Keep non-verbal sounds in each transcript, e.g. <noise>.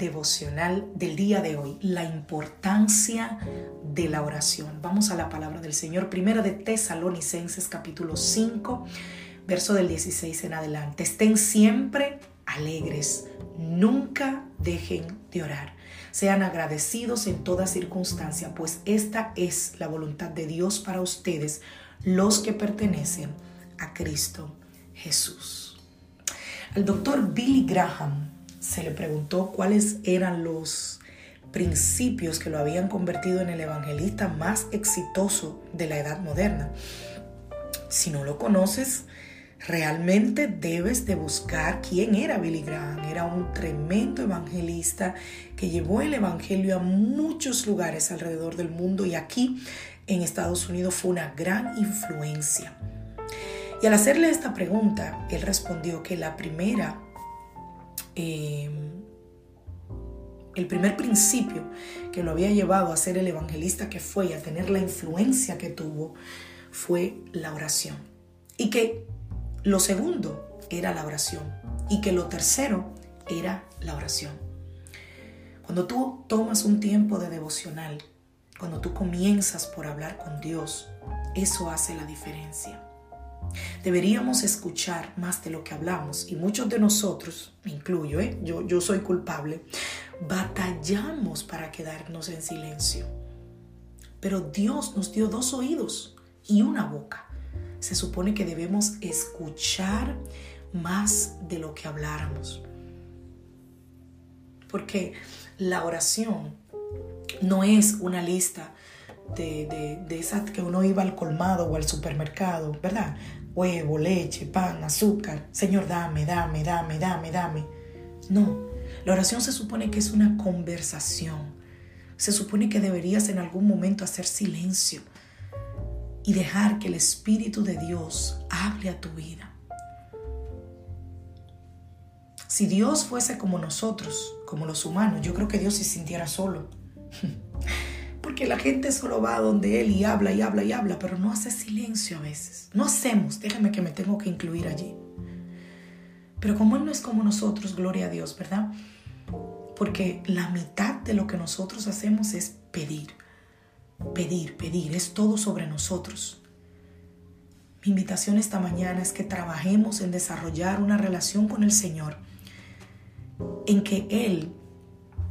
Devocional del día de hoy, la importancia de la oración. Vamos a la palabra del Señor, primera de Tesalonicenses capítulo 5, verso del 16 en adelante. Estén siempre alegres, nunca dejen de orar. Sean agradecidos en toda circunstancia, pues esta es la voluntad de Dios para ustedes, los que pertenecen a Cristo Jesús. El doctor Billy Graham se le preguntó cuáles eran los principios que lo habían convertido en el evangelista más exitoso de la edad moderna. Si no lo conoces, realmente debes de buscar quién era Billy Graham. Era un tremendo evangelista que llevó el evangelio a muchos lugares alrededor del mundo y aquí en Estados Unidos fue una gran influencia. Y al hacerle esta pregunta, él respondió que la primera Em, el primer principio que lo había llevado a ser el evangelista que fue y a tener la influencia que tuvo fue la oración. Y que lo segundo era la oración. Y que lo tercero era la oración. Cuando tú tomas un tiempo de devocional, cuando tú comienzas por hablar con Dios, eso hace la diferencia. Deberíamos escuchar más de lo que hablamos y muchos de nosotros, me incluyo, ¿eh? yo, yo soy culpable, batallamos para quedarnos en silencio. Pero Dios nos dio dos oídos y una boca. Se supone que debemos escuchar más de lo que habláramos. Porque la oración no es una lista de, de, de esas que uno iba al colmado o al supermercado, ¿verdad? huevo, leche, pan, azúcar. Señor, dame, dame, dame, dame, dame. No, la oración se supone que es una conversación. Se supone que deberías en algún momento hacer silencio y dejar que el Espíritu de Dios hable a tu vida. Si Dios fuese como nosotros, como los humanos, yo creo que Dios se sintiera solo. <laughs> Porque la gente solo va donde Él y habla y habla y habla, pero no hace silencio a veces. No hacemos, déjame que me tengo que incluir allí. Pero como Él no es como nosotros, gloria a Dios, ¿verdad? Porque la mitad de lo que nosotros hacemos es pedir. Pedir, pedir, es todo sobre nosotros. Mi invitación esta mañana es que trabajemos en desarrollar una relación con el Señor, en que Él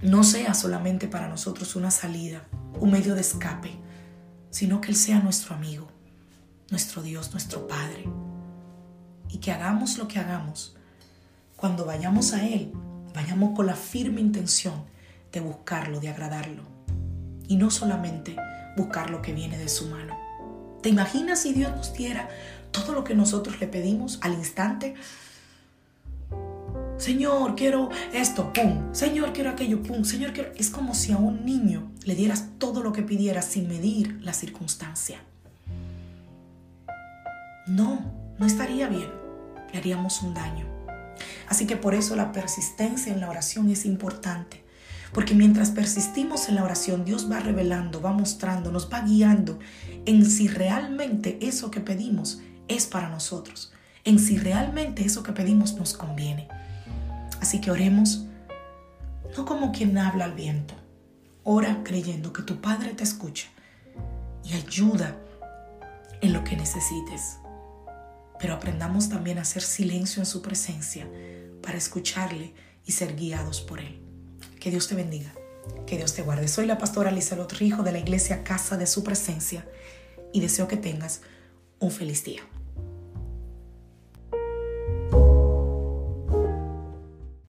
no sea solamente para nosotros una salida, un medio de escape, sino que Él sea nuestro amigo, nuestro Dios, nuestro Padre. Y que hagamos lo que hagamos, cuando vayamos a Él, vayamos con la firme intención de buscarlo, de agradarlo. Y no solamente buscar lo que viene de su mano. ¿Te imaginas si Dios nos diera todo lo que nosotros le pedimos al instante? Señor, quiero esto, pum. Señor, quiero aquello, pum. Señor, quiero... Es como si a un niño le dieras todo lo que pidiera sin medir la circunstancia. No, no estaría bien. Le haríamos un daño. Así que por eso la persistencia en la oración es importante. Porque mientras persistimos en la oración, Dios va revelando, va mostrando, nos va guiando en si realmente eso que pedimos es para nosotros. En si realmente eso que pedimos nos conviene. Así que oremos, no como quien habla al viento. Ora creyendo que tu Padre te escucha y ayuda en lo que necesites. Pero aprendamos también a hacer silencio en su presencia para escucharle y ser guiados por él. Que Dios te bendiga. Que Dios te guarde. Soy la pastora Lizelot Rijo de la iglesia Casa de Su Presencia y deseo que tengas un feliz día.